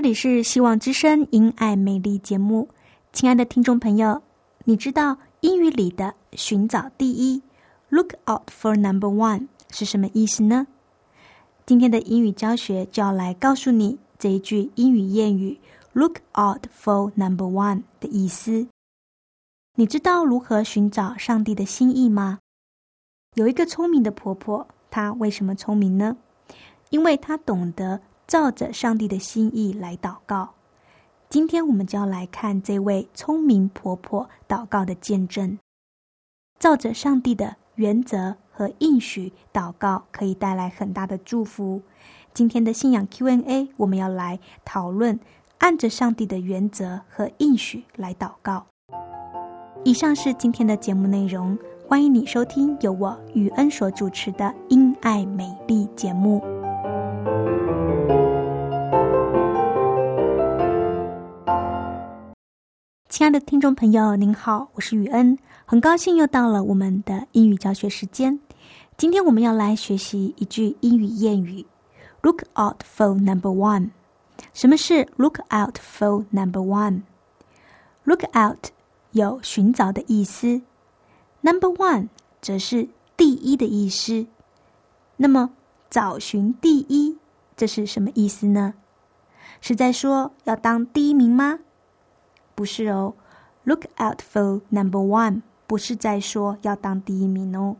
这里是希望之声因爱美丽节目，亲爱的听众朋友，你知道英语里的“寻找第一 ”（Look out for number one） 是什么意思呢？今天的英语教学就要来告诉你这一句英语谚语 “Look out for number one” 的意思。你知道如何寻找上帝的心意吗？有一个聪明的婆婆，她为什么聪明呢？因为她懂得。照着上帝的心意来祷告。今天我们就要来看这位聪明婆婆祷告的见证。照着上帝的原则和应许祷告，可以带来很大的祝福。今天的信仰 Q&A，我们要来讨论按着上帝的原则和应许来祷告。以上是今天的节目内容，欢迎你收听由我与恩所主持的《因爱美丽》节目。亲爱的听众朋友，您好，我是雨恩，很高兴又到了我们的英语教学时间。今天我们要来学习一句英语谚语：“Look out for number one。”什么是 “Look out for number one”？“Look out” 有寻找的意思，“number one” 则是第一的意思。那么，找寻第一，这是什么意思呢？是在说要当第一名吗？不是哦，Look out for number one，不是在说要当第一名哦。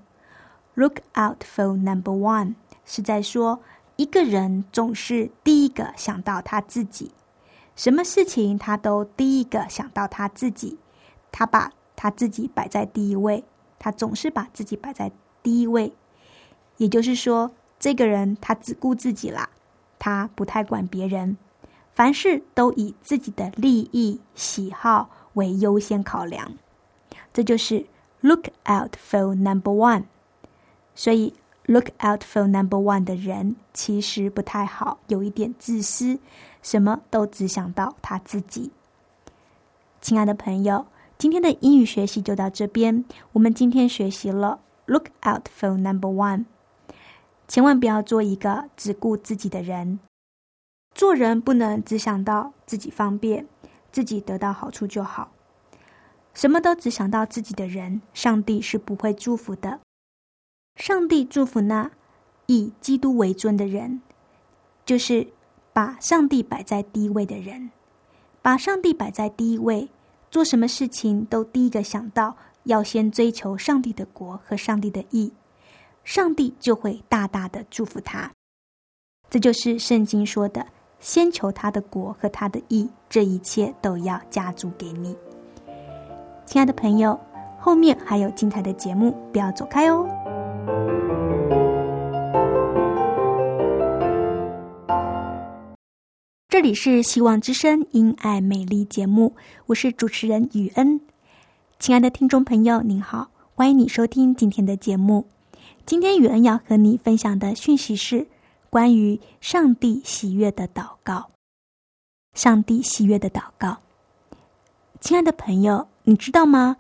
Look out for number one 是在说一个人总是第一个想到他自己，什么事情他都第一个想到他自己，他把他自己摆在第一位，他总是把自己摆在第一位。也就是说，这个人他只顾自己啦，他不太管别人。凡事都以自己的利益、喜好为优先考量，这就是 look out for number one。所以，look out for number one 的人其实不太好，有一点自私，什么都只想到他自己。亲爱的朋友，今天的英语学习就到这边。我们今天学习了 look out for number one，千万不要做一个只顾自己的人。做人不能只想到自己方便，自己得到好处就好。什么都只想到自己的人，上帝是不会祝福的。上帝祝福那以基督为尊的人，就是把上帝摆在第一位的人。把上帝摆在第一位，做什么事情都第一个想到要先追求上帝的国和上帝的义，上帝就会大大的祝福他。这就是圣经说的。先求他的国和他的义，这一切都要加诸给你，亲爱的朋友。后面还有精彩的节目，不要走开哦。这里是希望之声因爱美丽节目，我是主持人雨恩。亲爱的听众朋友，您好，欢迎你收听今天的节目。今天雨恩要和你分享的讯息是。关于上帝喜悦的祷告，上帝喜悦的祷告，亲爱的朋友，你知道吗？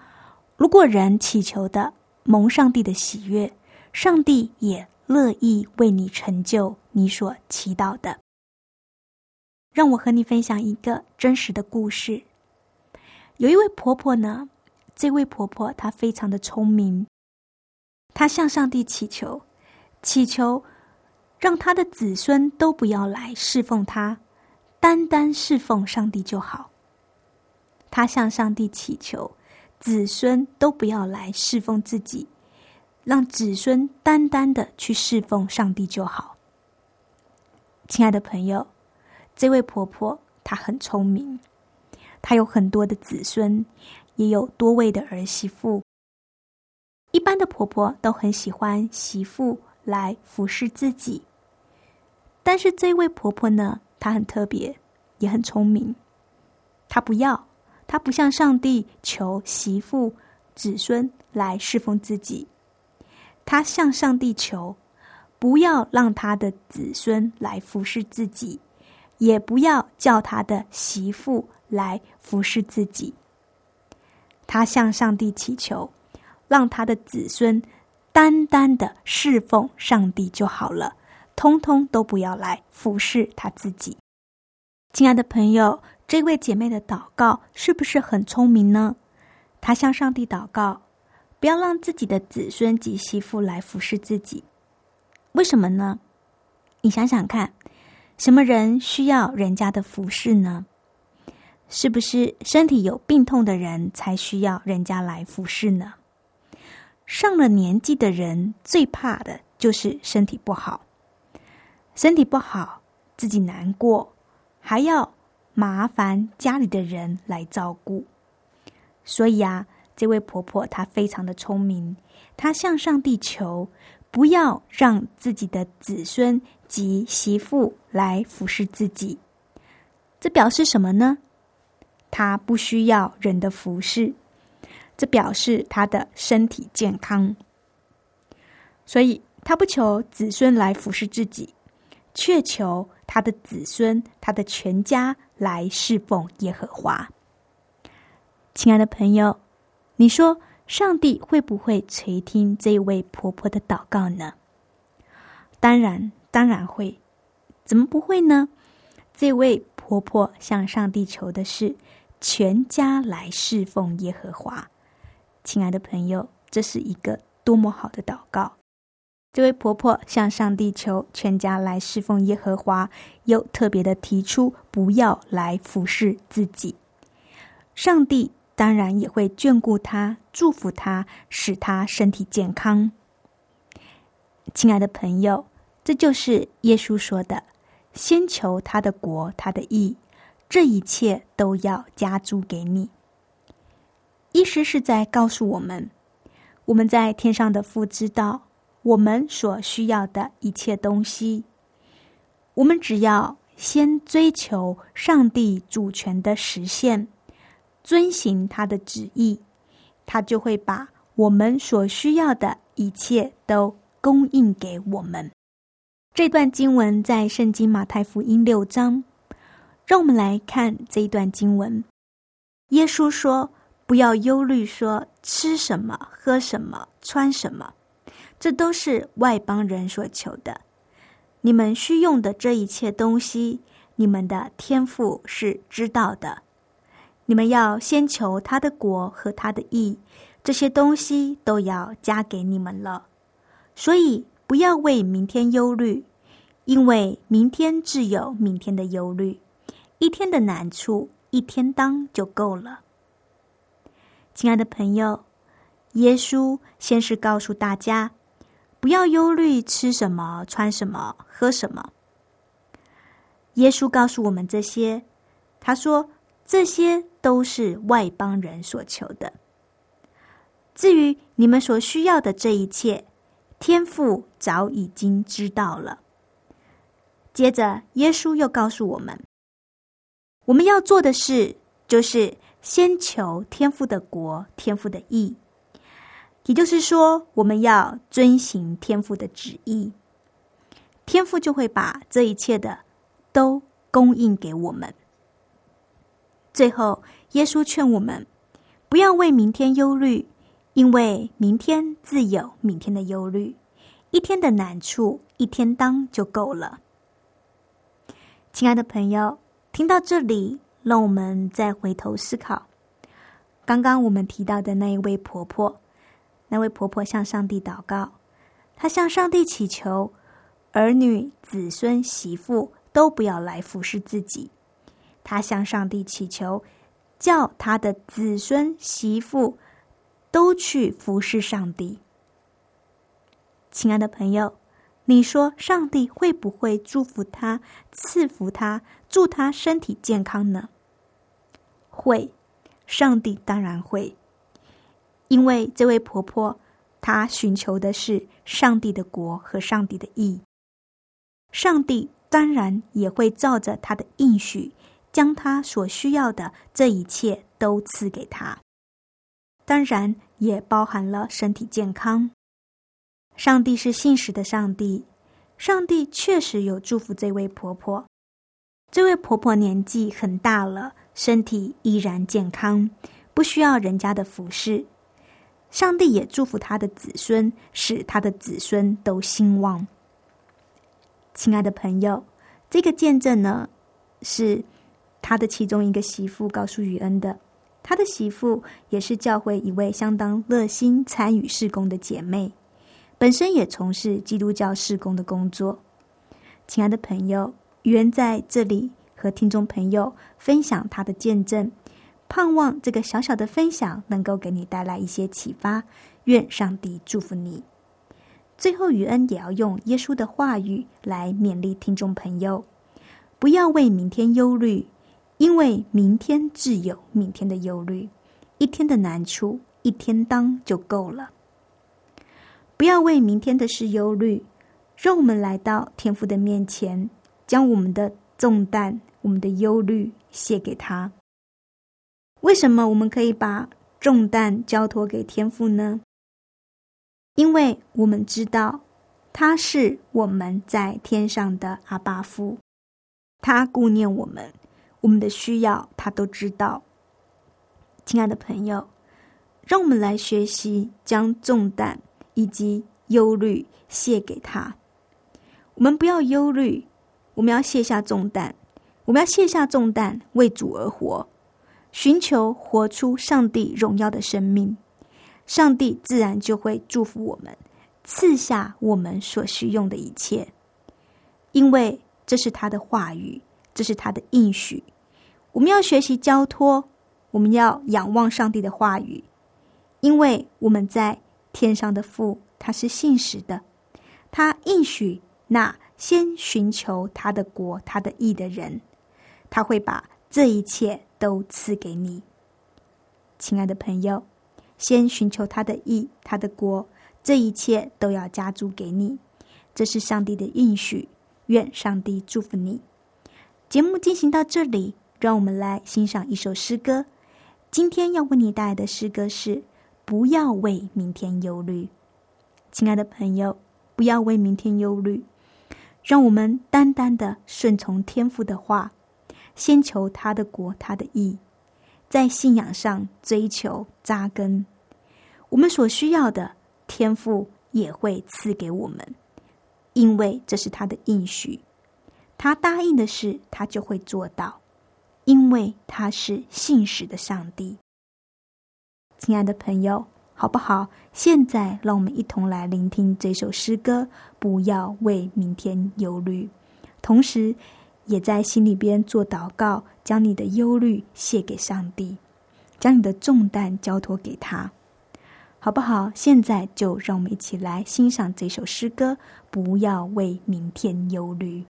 如果人祈求的蒙上帝的喜悦，上帝也乐意为你成就你所祈祷的。让我和你分享一个真实的故事。有一位婆婆呢，这位婆婆她非常的聪明，她向上帝祈求，祈求让他的子孙都不要来侍奉他，单单侍奉上帝就好。他向上帝祈求，子孙都不要来侍奉自己，让子孙单单的去侍奉上帝就好。亲爱的朋友，这位婆婆她很聪明。她有很多的子孙，也有多位的儿媳妇。一般的婆婆都很喜欢媳妇来服侍自己，但是这位婆婆呢，她很特别，也很聪明。她不要，她不向上帝求媳妇、子孙来侍奉自己，她向上帝求，不要让她的子孙来服侍自己，也不要叫她的媳妇。来服侍自己，他向上帝祈求，让他的子孙单单的侍奉上帝就好了，通通都不要来服侍他自己。亲爱的朋友，这位姐妹的祷告是不是很聪明呢？她向上帝祷告，不要让自己的子孙及媳妇来服侍自己。为什么呢？你想想看，什么人需要人家的服侍呢？是不是身体有病痛的人才需要人家来服侍呢？上了年纪的人最怕的就是身体不好，身体不好自己难过，还要麻烦家里的人来照顾。所以啊，这位婆婆她非常的聪明，她向上帝求，不要让自己的子孙及媳妇来服侍自己。这表示什么呢？他不需要人的服侍，这表示他的身体健康。所以，他不求子孙来服侍自己，却求他的子孙、他的全家来侍奉耶和华。亲爱的朋友，你说上帝会不会垂听这位婆婆的祷告呢？当然，当然会。怎么不会呢？这位婆婆向上帝求的是。全家来侍奉耶和华，亲爱的朋友，这是一个多么好的祷告！这位婆婆向上帝求全家来侍奉耶和华，又特别的提出不要来服侍自己。上帝当然也会眷顾他，祝福他，使他身体健康。亲爱的朋友，这就是耶稣说的：“先求他的国，他的义。”这一切都要加诸给你。意思是在告诉我们，我们在天上的父知道我们所需要的一切东西。我们只要先追求上帝主权的实现，遵行他的旨意，他就会把我们所需要的一切都供应给我们。这段经文在圣经马太福音六章。让我们来看这一段经文。耶稣说：“不要忧虑，说吃什么、喝什么、穿什么，这都是外邦人所求的。你们需用的这一切东西，你们的天赋是知道的。你们要先求他的国和他的义，这些东西都要加给你们了。所以不要为明天忧虑，因为明天自有明天的忧虑。”一天的难处，一天当就够了。亲爱的朋友，耶稣先是告诉大家，不要忧虑吃什么、穿什么、喝什么。耶稣告诉我们这些，他说这些都是外邦人所求的。至于你们所需要的这一切，天父早已经知道了。接着，耶稣又告诉我们。我们要做的事，就是先求天父的国、天父的意，也就是说，我们要遵行天父的旨意，天父就会把这一切的都供应给我们。最后，耶稣劝我们不要为明天忧虑，因为明天自有明天的忧虑，一天的难处一天当就够了。亲爱的朋友。听到这里，让我们再回头思考，刚刚我们提到的那一位婆婆，那位婆婆向上帝祷告，她向上帝祈求，儿女、子孙、媳妇都不要来服侍自己。她向上帝祈求，叫她的子孙、媳妇都去服侍上帝。亲爱的朋友，你说上帝会不会祝福他、赐福他、祝他身体健康呢？会，上帝当然会。因为这位婆婆，她寻求的是上帝的国和上帝的义，上帝当然也会照着她的应许，将她所需要的这一切都赐给她，当然也包含了身体健康。上帝是信实的上帝，上帝确实有祝福这位婆婆。这位婆婆年纪很大了，身体依然健康，不需要人家的服侍。上帝也祝福他的子孙，使他的子孙都兴旺。亲爱的朋友，这个见证呢，是他的其中一个媳妇告诉雨恩的。他的媳妇也是教会一位相当热心参与事工的姐妹，本身也从事基督教事工的工作。亲爱的朋友，雨恩在这里和听众朋友分享他的见证。盼望这个小小的分享能够给你带来一些启发，愿上帝祝福你。最后，雨恩也要用耶稣的话语来勉励听众朋友：不要为明天忧虑，因为明天自有明天的忧虑，一天的难处一天当就够了。不要为明天的事忧虑，让我们来到天父的面前，将我们的重担、我们的忧虑卸给他。为什么我们可以把重担交托给天父呢？因为我们知道他是我们在天上的阿巴父，他顾念我们，我们的需要他都知道。亲爱的朋友，让我们来学习将重担以及忧虑卸给他。我们不要忧虑，我们要卸下重担，我们要卸下重担，为主而活。寻求活出上帝荣耀的生命，上帝自然就会祝福我们，赐下我们所需用的一切，因为这是他的话语，这是他的应许。我们要学习交托，我们要仰望上帝的话语，因为我们在天上的父他是信实的，他应许那先寻求他的国、他的义的人，他会把这一切。都赐给你，亲爱的朋友，先寻求他的意，他的国，这一切都要加注给你。这是上帝的应许，愿上帝祝福你。节目进行到这里，让我们来欣赏一首诗歌。今天要为你带来的诗歌是《不要为明天忧虑》。亲爱的朋友，不要为明天忧虑，让我们单单的顺从天父的话。先求他的国，他的义，在信仰上追求扎根。我们所需要的天赋也会赐给我们，因为这是他的应许。他答应的事，他就会做到，因为他是信实的上帝。亲爱的朋友，好不好？现在让我们一同来聆听这首诗歌，不要为明天忧虑，同时。也在心里边做祷告，将你的忧虑卸给上帝，将你的重担交托给他，好不好？现在就让我们一起来欣赏这首诗歌，不要为明天忧虑。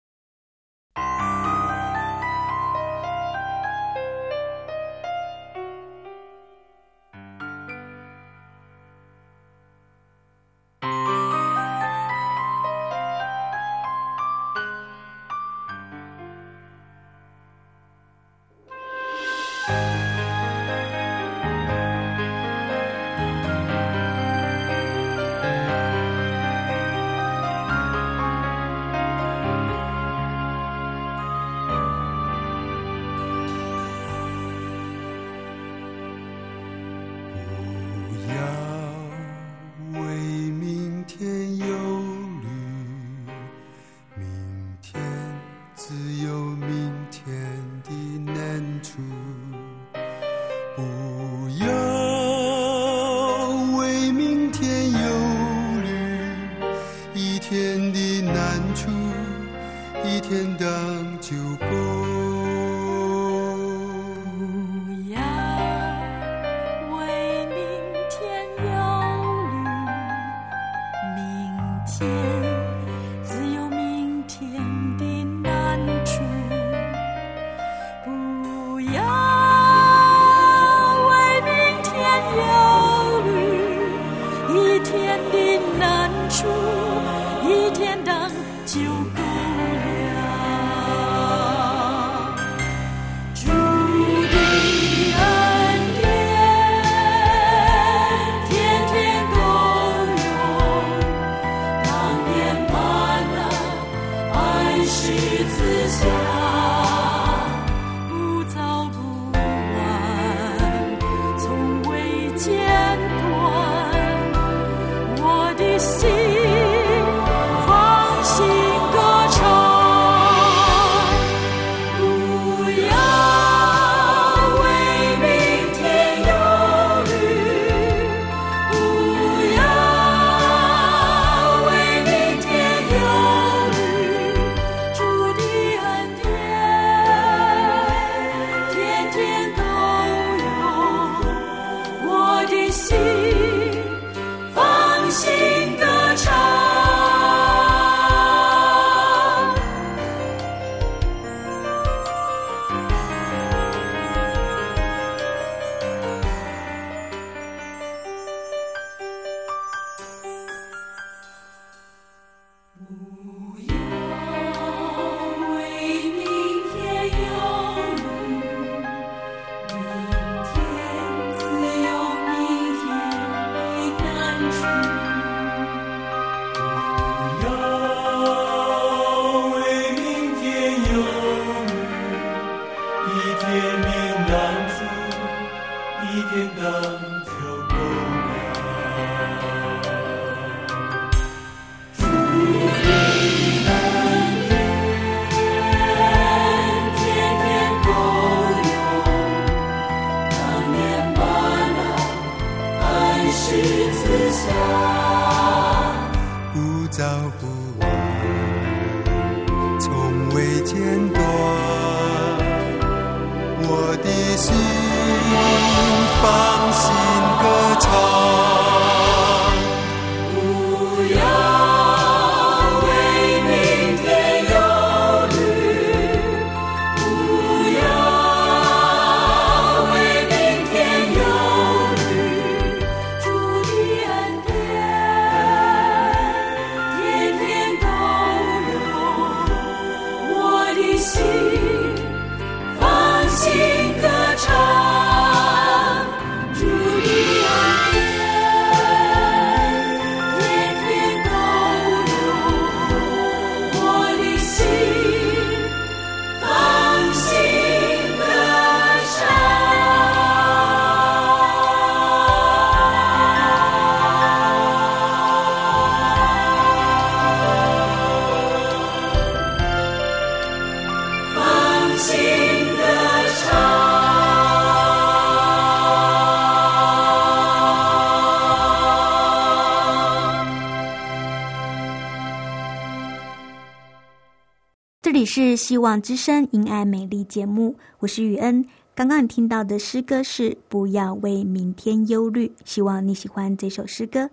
是希望之声因爱美丽节目，我是雨恩。刚刚你听到的诗歌是《不要为明天忧虑》，希望你喜欢这首诗歌。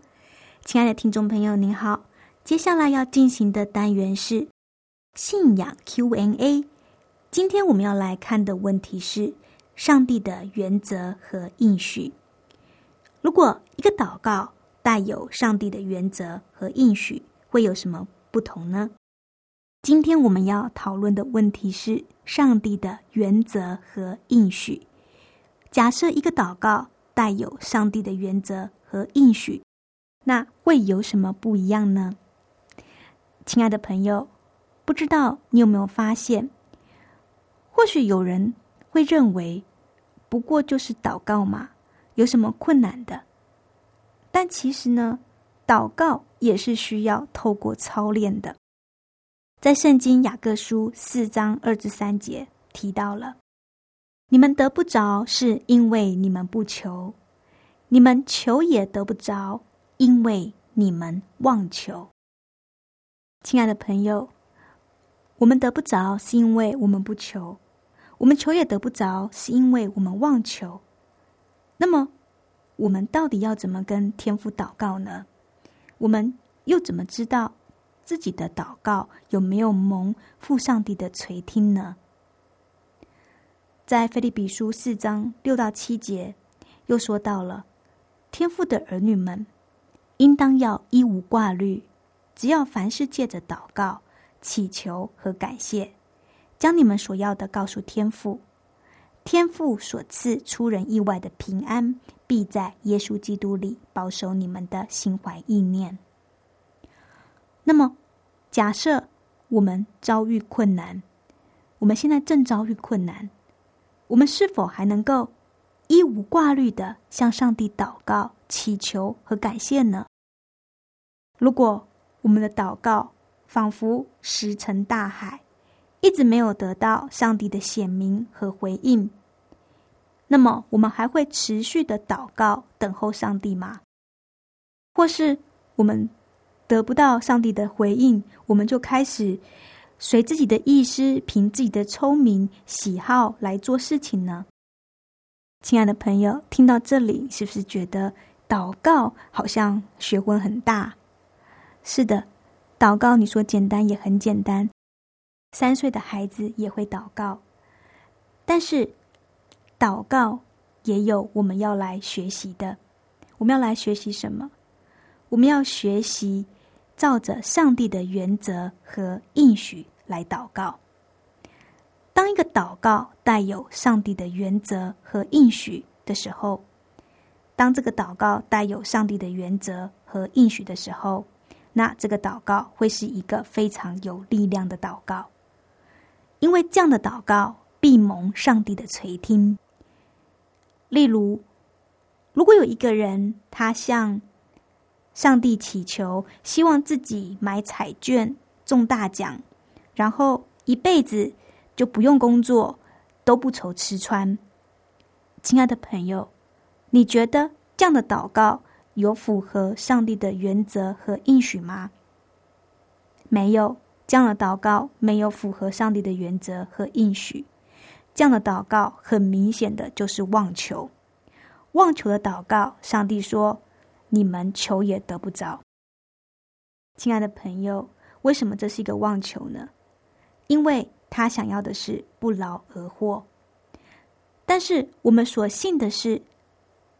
亲爱的听众朋友，您好。接下来要进行的单元是信仰 Q&A。今天我们要来看的问题是上帝的原则和应许。如果一个祷告带有上帝的原则和应许，会有什么不同呢？今天我们要讨论的问题是上帝的原则和应许。假设一个祷告带有上帝的原则和应许，那会有什么不一样呢？亲爱的朋友，不知道你有没有发现，或许有人会认为，不过就是祷告嘛，有什么困难的？但其实呢，祷告也是需要透过操练的。在圣经雅各书四章二至三节提到了：你们得不着，是因为你们不求；你们求也得不着，因为你们妄求。亲爱的朋友，我们得不着，是因为我们不求；我们求也得不着，是因为我们妄求。那么，我们到底要怎么跟天父祷告呢？我们又怎么知道自己的祷告有没有蒙父上帝的垂听呢？在腓立比书四章六到七节，又说到了天父的儿女们，应当要一无挂虑，只要凡事借着祷告、祈求和感谢，将你们所要的告诉天父。天父所赐出人意外的平安，必在耶稣基督里保守你们的心怀意念。那么，假设我们遭遇困难，我们现在正遭遇困难，我们是否还能够一无挂虑的向上帝祷告、祈求和感谢呢？如果我们的祷告仿佛石沉大海，一直没有得到上帝的显明和回应，那么我们还会持续的祷告等候上帝吗？或是我们得不到上帝的回应，我们就开始随自己的意思、凭自己的聪明喜好来做事情呢？亲爱的朋友，听到这里，是不是觉得祷告好像学问很大？是的，祷告你说简单也很简单。三岁的孩子也会祷告，但是祷告也有我们要来学习的。我们要来学习什么？我们要学习照着上帝的原则和应许来祷告。当一个祷告带有上帝的原则和应许的时候，当这个祷告带有上帝的原则和应许的时候，那这个祷告会是一个非常有力量的祷告。因为这样的祷告必蒙上帝的垂听。例如，如果有一个人他向上帝祈求，希望自己买彩券中大奖，然后一辈子就不用工作，都不愁吃穿。亲爱的朋友，你觉得这样的祷告有符合上帝的原则和应许吗？没有。这样的祷告没有符合上帝的原则和应许，这样的祷告很明显的就是妄求。妄求的祷告，上帝说：“你们求也得不着。”亲爱的朋友，为什么这是一个妄求呢？因为他想要的是不劳而获。但是我们所信的是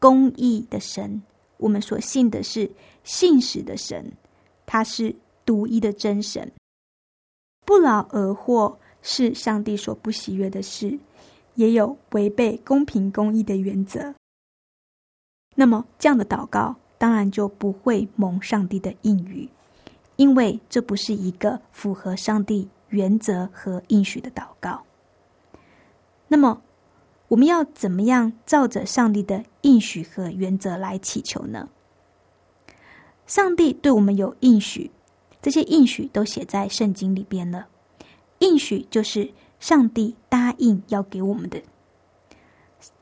公义的神，我们所信的是信实的神，他是独一的真神。不劳而获是上帝所不喜悦的事，也有违背公平公义的原则。那么，这样的祷告当然就不会蒙上帝的应允，因为这不是一个符合上帝原则和应许的祷告。那么，我们要怎么样照着上帝的应许和原则来祈求呢？上帝对我们有应许。这些应许都写在圣经里边了。应许就是上帝答应要给我们的，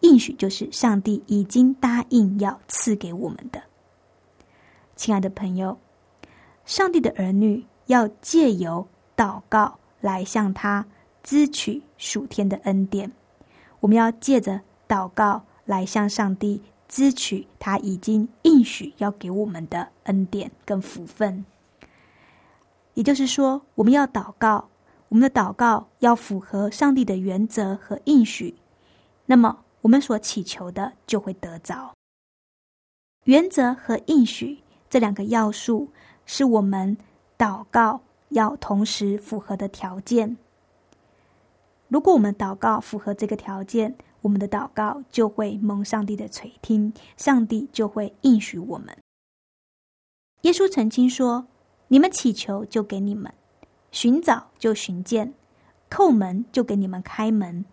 应许就是上帝已经答应要赐给我们的。亲爱的朋友，上帝的儿女要借由祷告来向他支取属天的恩典。我们要借着祷告来向上帝支取他已经应许要给我们的恩典跟福分。也就是说，我们要祷告，我们的祷告要符合上帝的原则和应许，那么我们所祈求的就会得着。原则和应许这两个要素是我们祷告要同时符合的条件。如果我们祷告符合这个条件，我们的祷告就会蒙上帝的垂听，上帝就会应许我们。耶稣曾经说。你们祈求，就给你们；寻找，就寻见；叩门，就给你们开门。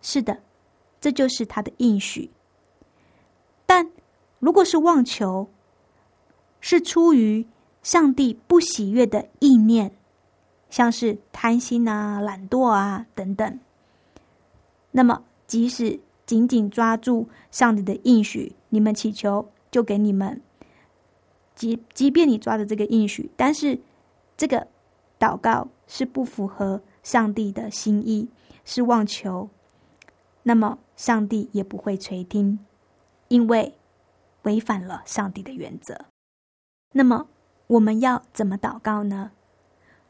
是的，这就是他的应许。但如果是妄求，是出于上帝不喜悦的意念，像是贪心啊、懒惰啊等等，那么即使紧紧抓住上帝的应许，你们祈求，就给你们。即即便你抓着这个应许，但是这个祷告是不符合上帝的心意，是妄求，那么上帝也不会垂听，因为违反了上帝的原则。那么我们要怎么祷告呢？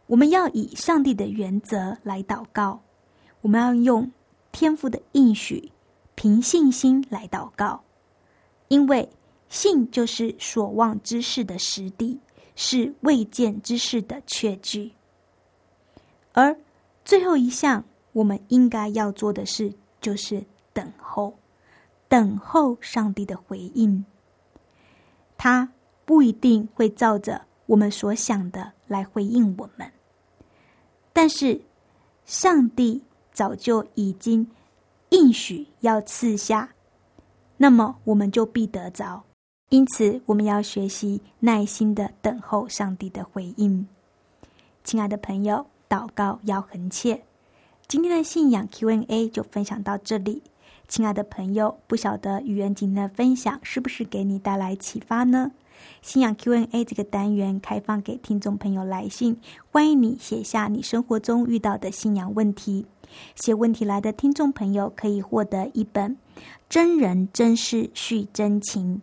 我们要以上帝的原则来祷告，我们要用天赋的应许，凭信心来祷告，因为信就是所望之事的实地，是未见之事的确据。而最后一项，我们应该要做的事，就是等候，等候上帝的回应。他不一定会照着我们所想的来回应我们。但是，上帝早就已经应许要赐下，那么我们就必得着。因此，我们要学习耐心的等候上帝的回应。亲爱的朋友，祷告要恒切。今天的信仰 Q&A 就分享到这里。亲爱的朋友，不晓得语言今天的分享是不是给你带来启发呢？信仰 Q&A 这个单元开放给听众朋友来信，欢迎你写下你生活中遇到的信仰问题。写问题来的听众朋友可以获得一本《真人真事续真情》。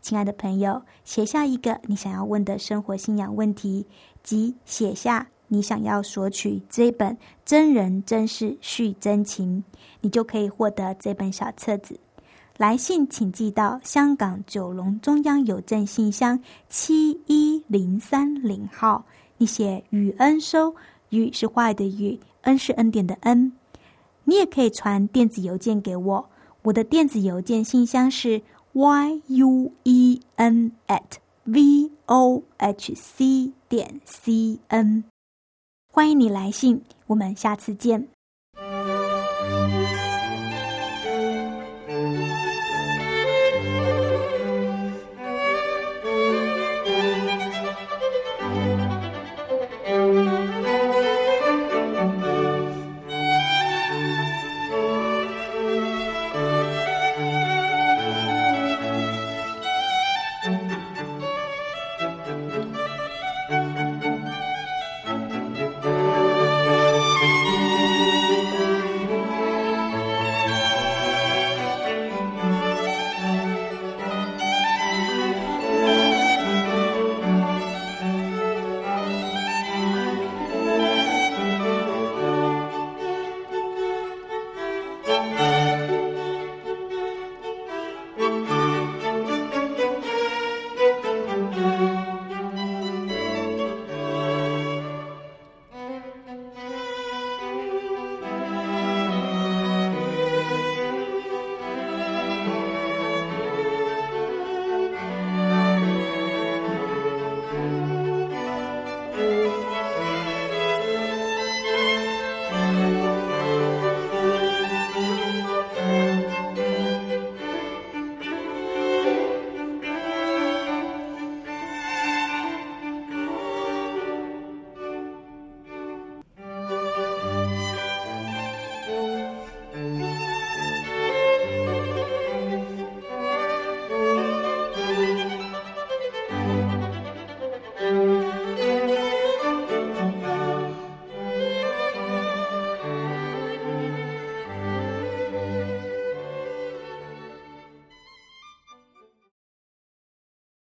亲爱的朋友，写下一个你想要问的生活信仰问题，及写下你想要索取这本《真人真事续真情》，你就可以获得这本小册子。来信请寄到香港九龙中央邮政信箱七一零三零号。你写雨恩收，雨是坏的雨，恩是恩典的恩。你也可以传电子邮件给我，我的电子邮件信箱是 y u e n at v o h c 点 c n。欢迎你来信，我们下次见。